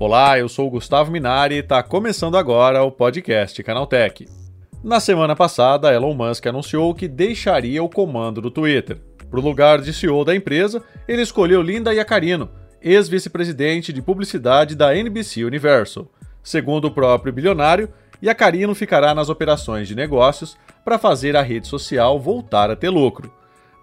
Olá, eu sou o Gustavo Minari e está começando agora o podcast Canaltech. Na semana passada, Elon Musk anunciou que deixaria o comando do Twitter. Para o lugar de CEO da empresa, ele escolheu Linda Yacarino, ex-vice-presidente de publicidade da NBC Universal. Segundo o próprio bilionário, Yacarino ficará nas operações de negócios para fazer a rede social voltar a ter lucro.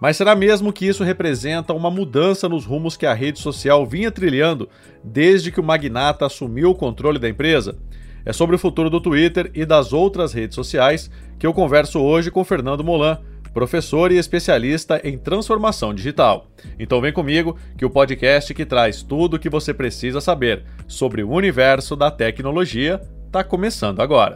Mas será mesmo que isso representa uma mudança nos rumos que a rede social vinha trilhando desde que o magnata assumiu o controle da empresa? É sobre o futuro do Twitter e das outras redes sociais que eu converso hoje com Fernando Molan, professor e especialista em transformação digital. Então vem comigo que o podcast que traz tudo o que você precisa saber sobre o universo da tecnologia está começando agora.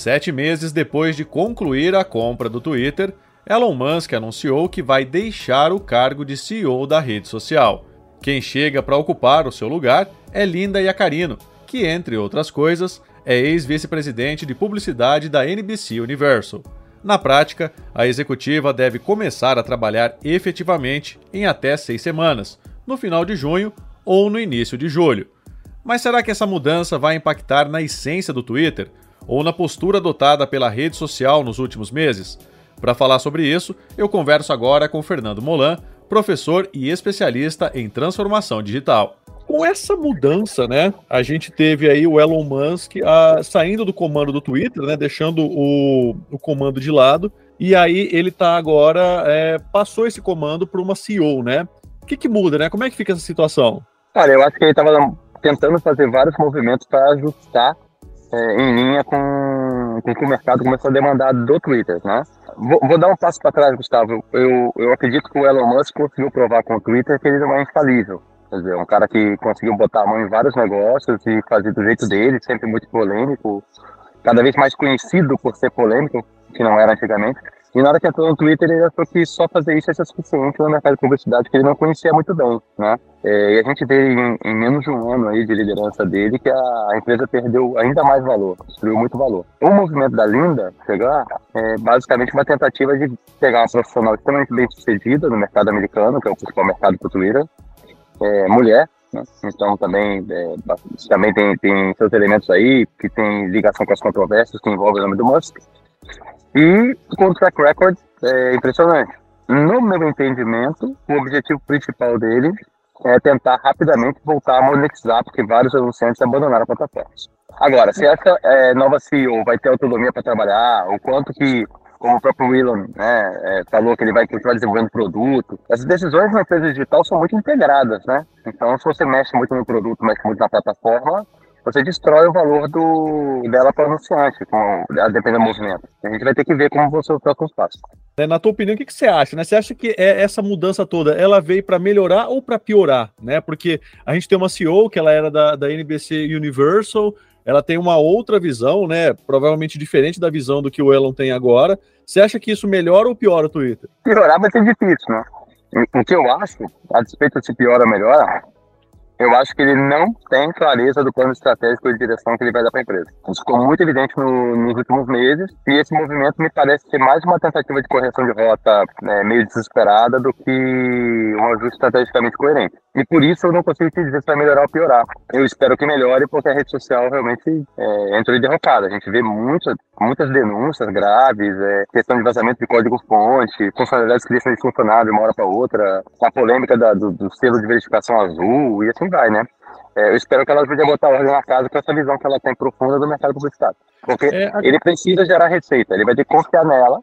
Sete meses depois de concluir a compra do Twitter, Elon Musk anunciou que vai deixar o cargo de CEO da rede social. Quem chega para ocupar o seu lugar é Linda Yacarino, que, entre outras coisas, é ex-vice-presidente de publicidade da NBC Universal. Na prática, a executiva deve começar a trabalhar efetivamente em até seis semanas, no final de junho ou no início de julho. Mas será que essa mudança vai impactar na essência do Twitter? Ou na postura adotada pela rede social nos últimos meses? Para falar sobre isso, eu converso agora com Fernando Molan, professor e especialista em transformação digital. Com essa mudança, né, a gente teve aí o Elon Musk a, saindo do comando do Twitter, né, deixando o, o comando de lado, e aí ele tá agora, é, passou esse comando para uma CEO, né? O que, que muda, né? Como é que fica essa situação? Cara, eu acho que ele estava tentando fazer vários movimentos para ajustar é, em linha com, com o que o mercado começou a demandar do Twitter, né? Vou, vou dar um passo para trás, Gustavo. Eu, eu acredito que o Elon Musk conseguiu provar com o Twitter que ele não é infalível. Quer dizer, um cara que conseguiu botar a mão em vários negócios e fazer do jeito dele, sempre muito polêmico, cada vez mais conhecido por ser polêmico, que não era antigamente. E na hora que entrou no Twitter, ele achou que só fazer isso ia ser suficiente no mercado de publicidade, que ele não conhecia muito bem, né? É, e a gente vê em, em, menos de um ano aí de liderança dele que a, empresa perdeu ainda mais valor, destruiu muito valor. O movimento da Linda chegar é basicamente uma tentativa de pegar uma profissional extremamente bem sucedida no mercado americano, que é o principal mercado para Twitter, é, mulher, né? então também, é, também tem, tem seus elementos aí que tem ligação com as controvérsias que envolvem o nome do Musk e com o track record é impressionante. No meu entendimento, o objetivo principal dele é tentar rapidamente voltar a monetizar, porque vários anunciantes abandonaram a plataforma. Agora, se essa é, nova CEO vai ter autonomia para trabalhar, o quanto que, como o próprio Elon né, é, falou que ele vai continuar desenvolvendo produto, essas decisões na empresa digital são muito integradas, né? Então, se você mexe muito no produto, mexe muito na plataforma, você destrói o valor do, dela para o anunciante, com, a depender do movimento. A gente vai ter que ver como vão ser os passos. Né, na tua opinião, o que, que você acha? Né? Você acha que é essa mudança toda, ela veio para melhorar ou para piorar? Né? Porque a gente tem uma CEO que ela era da, da NBC Universal, ela tem uma outra visão, né? Provavelmente diferente da visão do que o Elon tem agora. Você acha que isso melhora ou piora o Twitter? Piorar vai ser difícil, né? O que eu acho, a despeito de se piora ou melhora, eu acho que ele não tem clareza do plano estratégico de direção que ele vai dar para a empresa. Isso ficou muito evidente no, nos últimos meses e esse movimento me parece ser mais uma tentativa de correção de rota né, meio desesperada do que um ajuste estrategicamente coerente. E por isso eu não consigo te dizer se vai melhorar ou piorar. Eu espero que melhore porque a rede social realmente é, entrou em derrocada. A gente vê muitas, muitas denúncias graves, é, questão de vazamento de código-fonte, funcionalidades que deixam de funcionar de uma hora para outra, a polêmica da, do, do selo de verificação azul e assim vai, né? É, eu espero que ela ajude a botar ordem na casa com essa visão que ela tem profunda do mercado publicitário. Porque é, ele precisa gerar receita, ele vai ter que confiar nela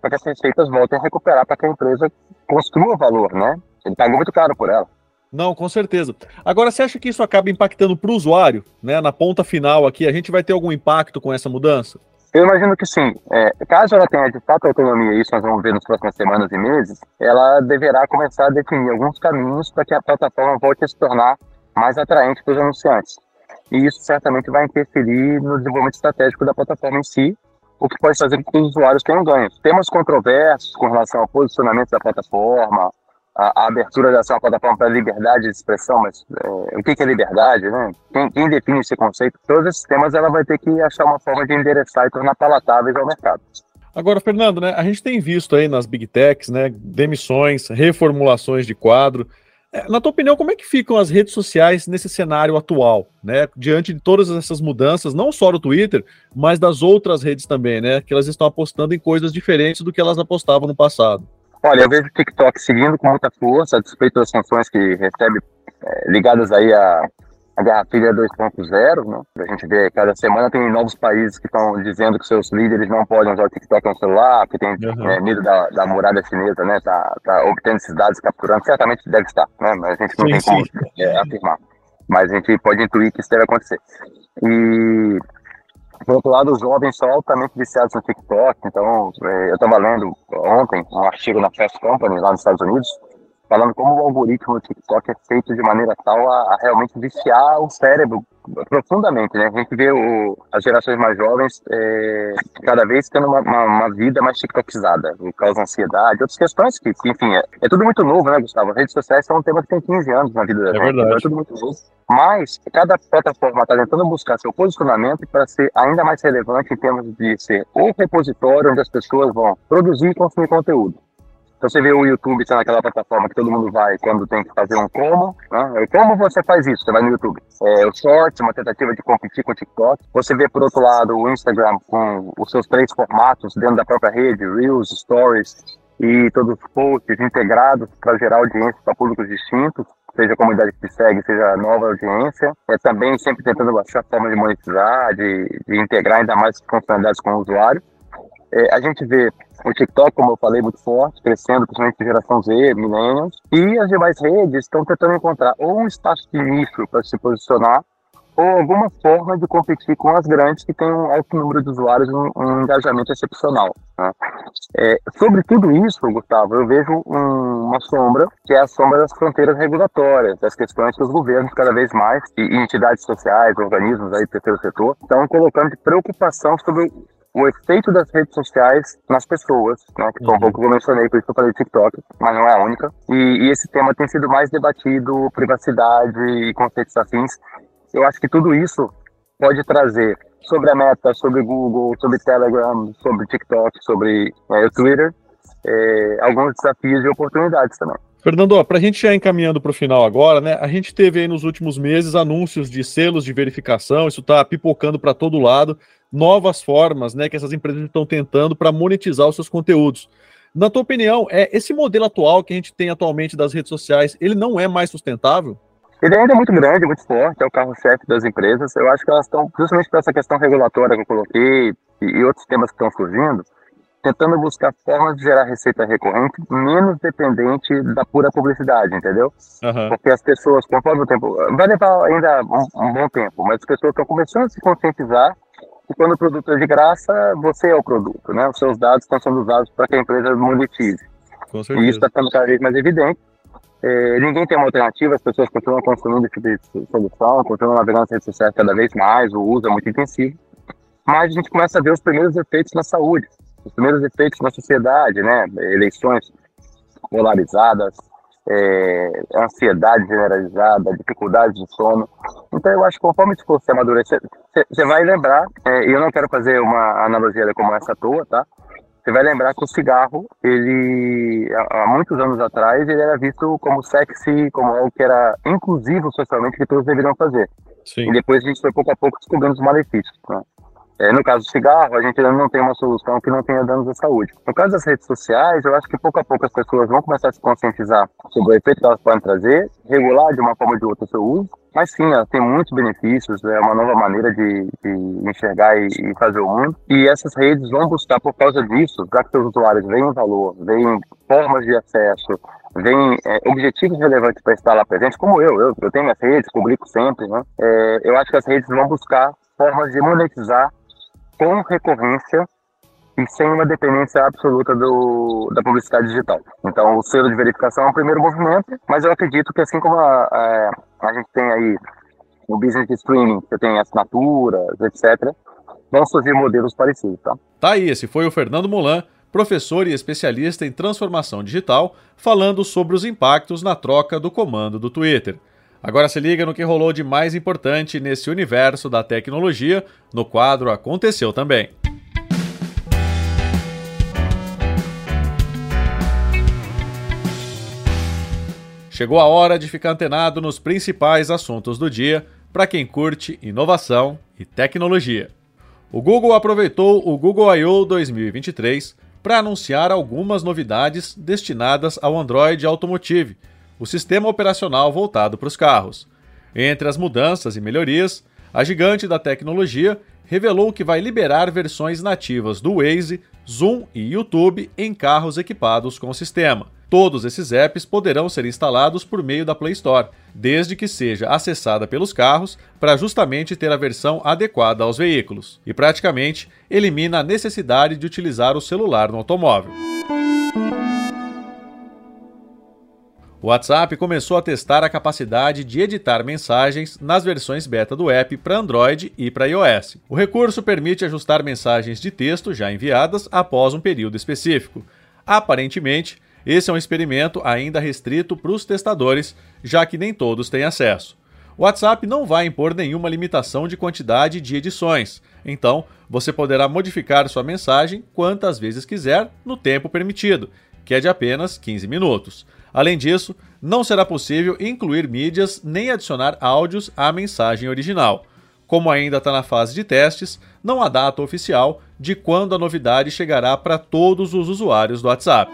para que as receitas voltem a recuperar para que a empresa construa valor, né? Ele pagou muito caro por ela. Não, com certeza. Agora, você acha que isso acaba impactando para o usuário, né? Na ponta final aqui, a gente vai ter algum impacto com essa mudança? Eu imagino que sim. É, caso ela tenha de fato autonomia, isso nós vamos ver nas próximas semanas e meses, ela deverá começar a definir alguns caminhos para que a plataforma volte a se tornar mais atraente para os anunciantes. E isso certamente vai interferir no desenvolvimento estratégico da plataforma em si, o que pode fazer com que os usuários tenham ganhos. Temas controversos com relação ao posicionamento da plataforma, a, a abertura dessa plataforma para liberdade de expressão, mas é, o que, que é liberdade, né? Quem, quem, define esse conceito? Todos esses temas ela vai ter que achar uma forma de endereçar e tornar palatáveis ao mercado. Agora, Fernando, né, a gente tem visto aí nas big techs, né, demissões, reformulações de quadro. É, na tua opinião, como é que ficam as redes sociais nesse cenário atual, né? Diante de todas essas mudanças, não só do Twitter, mas das outras redes também, né? Que elas estão apostando em coisas diferentes do que elas apostavam no passado. Olha, eu vejo o TikTok seguindo com muita força, a despeito das sanções que recebe é, ligadas aí a, a Guerra Fria 2.0, né? A gente vê cada semana tem novos países que estão dizendo que seus líderes não podem usar o TikTok no celular, que tem uhum. é, medo da, da muralha chinesa, né? Tá, tá obtendo esses dados, capturando, certamente deve estar, né? Mas a gente não sim, tem como é, afirmar. Mas a gente pode intuir que isso deve acontecer. E por outro lado, os jovens são altamente viciados no TikTok. Então, é, eu estava lendo ontem um artigo na Fast Company, lá nos Estados Unidos, falando como o algoritmo do TikTok é feito de maneira tal a, a realmente viciar o cérebro profundamente, né? A gente vê o, as gerações mais jovens é, cada vez tendo uma, uma, uma, vida mais tiktokizada, causa ansiedade, outras questões que, que enfim, é, é, tudo muito novo, né, Gustavo? As redes sociais são um tema que tem 15 anos na vida da é gente, verdade. Então é tudo muito novo. Mas cada plataforma está tentando buscar seu posicionamento para ser ainda mais relevante em termos de ser o repositório onde as pessoas vão produzir e consumir conteúdo. Então você vê o YouTube sendo aquela plataforma que todo mundo vai quando tem que fazer um como, né? Como você faz isso? Você vai no YouTube. É, o Shorts, uma tentativa de competir com o TikTok. Você vê, por outro lado, o Instagram com os seus três formatos dentro da própria rede, Reels, Stories e todos os posts integrados para gerar audiência para públicos distintos seja a comunidade que segue, seja a nova audiência. É também sempre tentando achar forma de monetizar, de, de integrar ainda mais funcionalidades com o usuário. É, a gente vê o TikTok, como eu falei, muito forte, crescendo, principalmente geração Z, millennials, e as demais redes estão tentando encontrar ou um espaço de nicho para se posicionar, ou alguma forma de competir com as grandes que têm um alto número de usuários e um, um, engajamento excepcional. Né? É, sobre tudo isso, Gustavo, eu vejo um, uma sombra, que é a sombra das fronteiras regulatórias, das questões que os governos cada vez mais, e, entidades sociais, organismos aí, terceiro setor, estão colocando de preocupação sobre o efeito das redes sociais nas pessoas, né, que foi um pouco que eu mencionei, por isso que eu falei TikTok, mas não é a única. E, e, esse tema tem sido mais debatido, privacidade e conceitos afins. Eu acho que tudo isso pode trazer sobre a Meta, sobre Google, sobre Telegram, sobre TikTok, sobre é, o Twitter, é, alguns desafios e oportunidades também. Fernando, para a gente já encaminhando para o final agora, né? A gente teve aí nos últimos meses anúncios de selos de verificação, isso está pipocando para todo lado novas formas né, que essas empresas estão tentando para monetizar os seus conteúdos. Na tua opinião, é esse modelo atual que a gente tem atualmente das redes sociais, ele não é mais sustentável? Ele ainda é muito grande, muito forte, é o carro-chefe das empresas. Eu acho que elas estão, justamente por essa questão regulatória que eu coloquei e, e outros temas que estão surgindo, tentando buscar formas de gerar receita recorrente menos dependente da pura publicidade, entendeu? Uhum. Porque as pessoas, conforme o tempo, vai levar ainda um, um bom tempo, mas as pessoas estão começando a se conscientizar quando o produto é de graça, você é o produto, né? Os seus dados estão sendo usados para que a empresa monetize. Com certeza. E isso está ficando cada vez mais evidente. É, ninguém tem uma alternativa, as pessoas continuam consumindo esse tipo de solução, continuam navegando nas redes sociais cada vez mais, o uso é muito intensivo. Mas a gente começa a ver os primeiros efeitos na saúde, os primeiros efeitos na sociedade, né? Eleições polarizadas, é, ansiedade generalizada, dificuldade de sono. Então eu acho que conforme isso for se amadurecer, você vai lembrar, é, e eu não quero fazer uma analogia como essa à toa, tá? Você vai lembrar que o cigarro, ele, há muitos anos atrás, ele era visto como sexy, como algo que era inclusivo socialmente, que todos deveriam fazer. Sim. E depois a gente foi pouco a pouco descobrindo os malefícios. Né? É, no caso do cigarro, a gente ainda não tem uma solução que não tenha danos à saúde. No caso das redes sociais, eu acho que pouco a pouco as pessoas vão começar a se conscientizar sobre o efeito que elas podem trazer, regular de uma forma ou de outra o seu uso, mas sim, ela tem muitos benefícios, é uma nova maneira de, de enxergar e, e, fazer o mundo. E essas redes vão buscar, por causa disso, já que seus usuários veem valor, veem formas de acesso, veem é, objetivos relevantes para estar lá presente, como eu, eu, eu tenho minhas redes, publico sempre, né? É, eu acho que as redes vão buscar formas de monetizar com recorrência e sem uma dependência absoluta do, da publicidade digital. Então, o selo de verificação é um primeiro movimento, mas eu acredito que assim como a, a, a gente tem aí o business streaming, que tem assinaturas, etc., vão surgir modelos parecidos, tá? Tá aí, esse foi o Fernando Molan, professor e especialista em transformação digital, falando sobre os impactos na troca do comando do Twitter. Agora se liga no que rolou de mais importante nesse universo da tecnologia no quadro Aconteceu também. Chegou a hora de ficar antenado nos principais assuntos do dia para quem curte inovação e tecnologia. O Google aproveitou o Google I.O. 2023 para anunciar algumas novidades destinadas ao Android Automotive, o sistema operacional voltado para os carros. Entre as mudanças e melhorias, a gigante da tecnologia revelou que vai liberar versões nativas do Waze, Zoom e YouTube em carros equipados com o sistema. Todos esses apps poderão ser instalados por meio da Play Store, desde que seja acessada pelos carros para justamente ter a versão adequada aos veículos, e praticamente elimina a necessidade de utilizar o celular no automóvel. O WhatsApp começou a testar a capacidade de editar mensagens nas versões beta do app para Android e para iOS. O recurso permite ajustar mensagens de texto já enviadas após um período específico. Aparentemente, esse é um experimento ainda restrito para os testadores, já que nem todos têm acesso. O WhatsApp não vai impor nenhuma limitação de quantidade de edições, então você poderá modificar sua mensagem quantas vezes quiser no tempo permitido, que é de apenas 15 minutos. Além disso, não será possível incluir mídias nem adicionar áudios à mensagem original. Como ainda está na fase de testes, não há data oficial de quando a novidade chegará para todos os usuários do WhatsApp.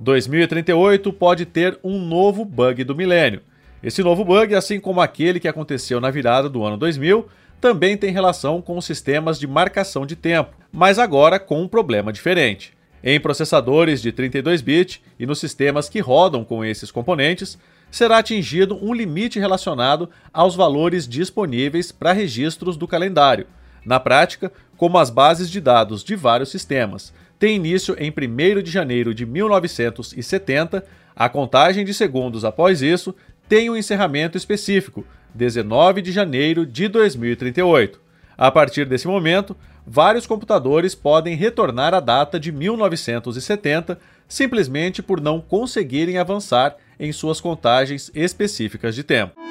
2038 pode ter um novo bug do milênio. Esse novo bug, assim como aquele que aconteceu na virada do ano 2000, também tem relação com os sistemas de marcação de tempo, mas agora com um problema diferente. Em processadores de 32-bit e nos sistemas que rodam com esses componentes, será atingido um limite relacionado aos valores disponíveis para registros do calendário. Na prática, como as bases de dados de vários sistemas tem início em 1 de janeiro de 1970, a contagem de segundos após isso tem um encerramento específico, 19 de janeiro de 2038. A partir desse momento, vários computadores podem retornar à data de 1970 simplesmente por não conseguirem avançar em suas contagens específicas de tempo.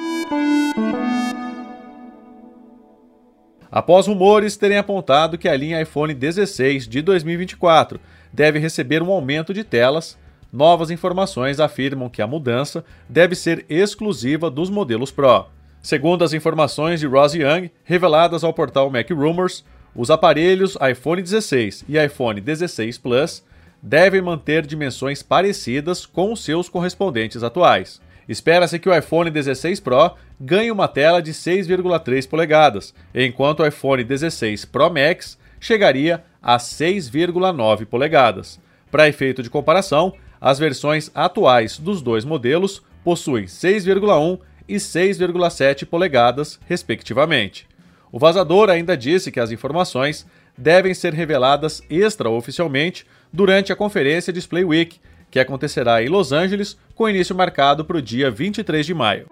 após rumores terem apontado que a linha iPhone 16 de 2024 deve receber um aumento de telas, novas informações afirmam que a mudança deve ser exclusiva dos modelos Pro. Segundo as informações de Ross Young, reveladas ao portal Mac Rumors, os aparelhos iPhone 16 e iPhone 16 Plus devem manter dimensões parecidas com os seus correspondentes atuais. Espera-se que o iPhone 16 Pro ganhe uma tela de 6,3 polegadas, enquanto o iPhone 16 Pro Max chegaria a 6,9 polegadas. Para efeito de comparação, as versões atuais dos dois modelos possuem 6,1 e 6,7 polegadas, respectivamente. O vazador ainda disse que as informações devem ser reveladas extraoficialmente durante a conferência Display Week, que acontecerá em Los Angeles, com início marcado para o dia 23 de maio.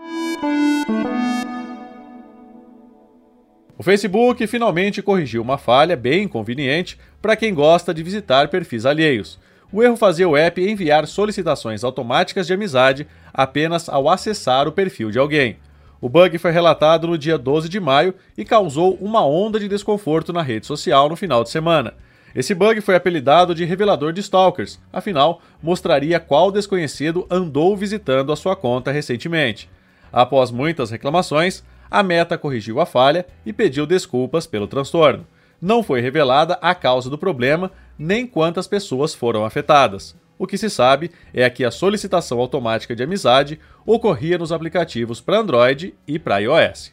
O Facebook finalmente corrigiu uma falha bem conveniente para quem gosta de visitar perfis alheios. O erro fazia o app enviar solicitações automáticas de amizade apenas ao acessar o perfil de alguém. O bug foi relatado no dia 12 de maio e causou uma onda de desconforto na rede social no final de semana. Esse bug foi apelidado de revelador de stalkers, afinal, mostraria qual desconhecido andou visitando a sua conta recentemente. Após muitas reclamações, a Meta corrigiu a falha e pediu desculpas pelo transtorno. Não foi revelada a causa do problema nem quantas pessoas foram afetadas. O que se sabe é que a solicitação automática de amizade ocorria nos aplicativos para Android e para iOS.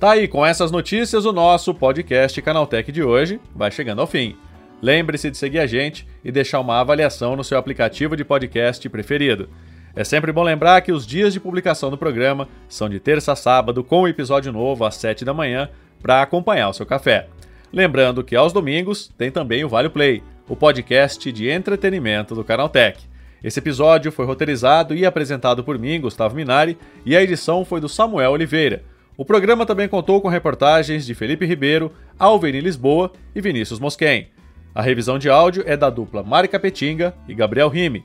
Tá aí, com essas notícias, o nosso podcast Canaltech de hoje vai chegando ao fim. Lembre-se de seguir a gente e deixar uma avaliação no seu aplicativo de podcast preferido. É sempre bom lembrar que os dias de publicação do programa são de terça a sábado, com o um episódio novo às 7 da manhã, para acompanhar o seu café. Lembrando que aos domingos tem também o Vale Play, o podcast de entretenimento do Canaltech. Esse episódio foi roteirizado e apresentado por mim, Gustavo Minari, e a edição foi do Samuel Oliveira. O programa também contou com reportagens de Felipe Ribeiro, Alveni Lisboa e Vinícius Mosquen. A revisão de áudio é da dupla Mari Capetinga e Gabriel Rime